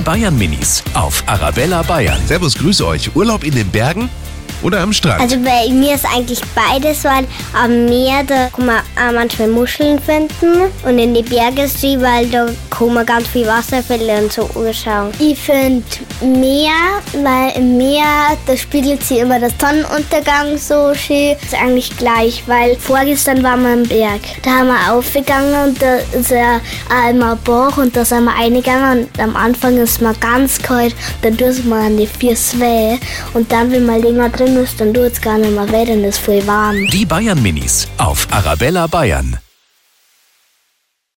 Die Bayern Minis auf Arabella Bayern. Servus, grüße euch. Urlaub in den Bergen oder am Strand? Also bei mir ist eigentlich beides, weil am Meer, da kann man auch manchmal Muscheln finden und in die Berge ist die, weil da man ganz viel Wasserfälle und so anschauen. Ich finde Meer, weil im Meer, da spiegelt sich immer der Sonnenuntergang so schön. ist eigentlich gleich, weil vorgestern waren wir am Berg. Da haben wir aufgegangen und da ist ja auch immer ein Bach und da sind wir eingegangen und am Anfang ist man ganz kalt, dann tut man an die Füße weh und dann, wenn man länger drin ist, dann tut es gar nicht mehr weh, dann ist es voll warm. Die Bayern Minis auf Arabella Bayern.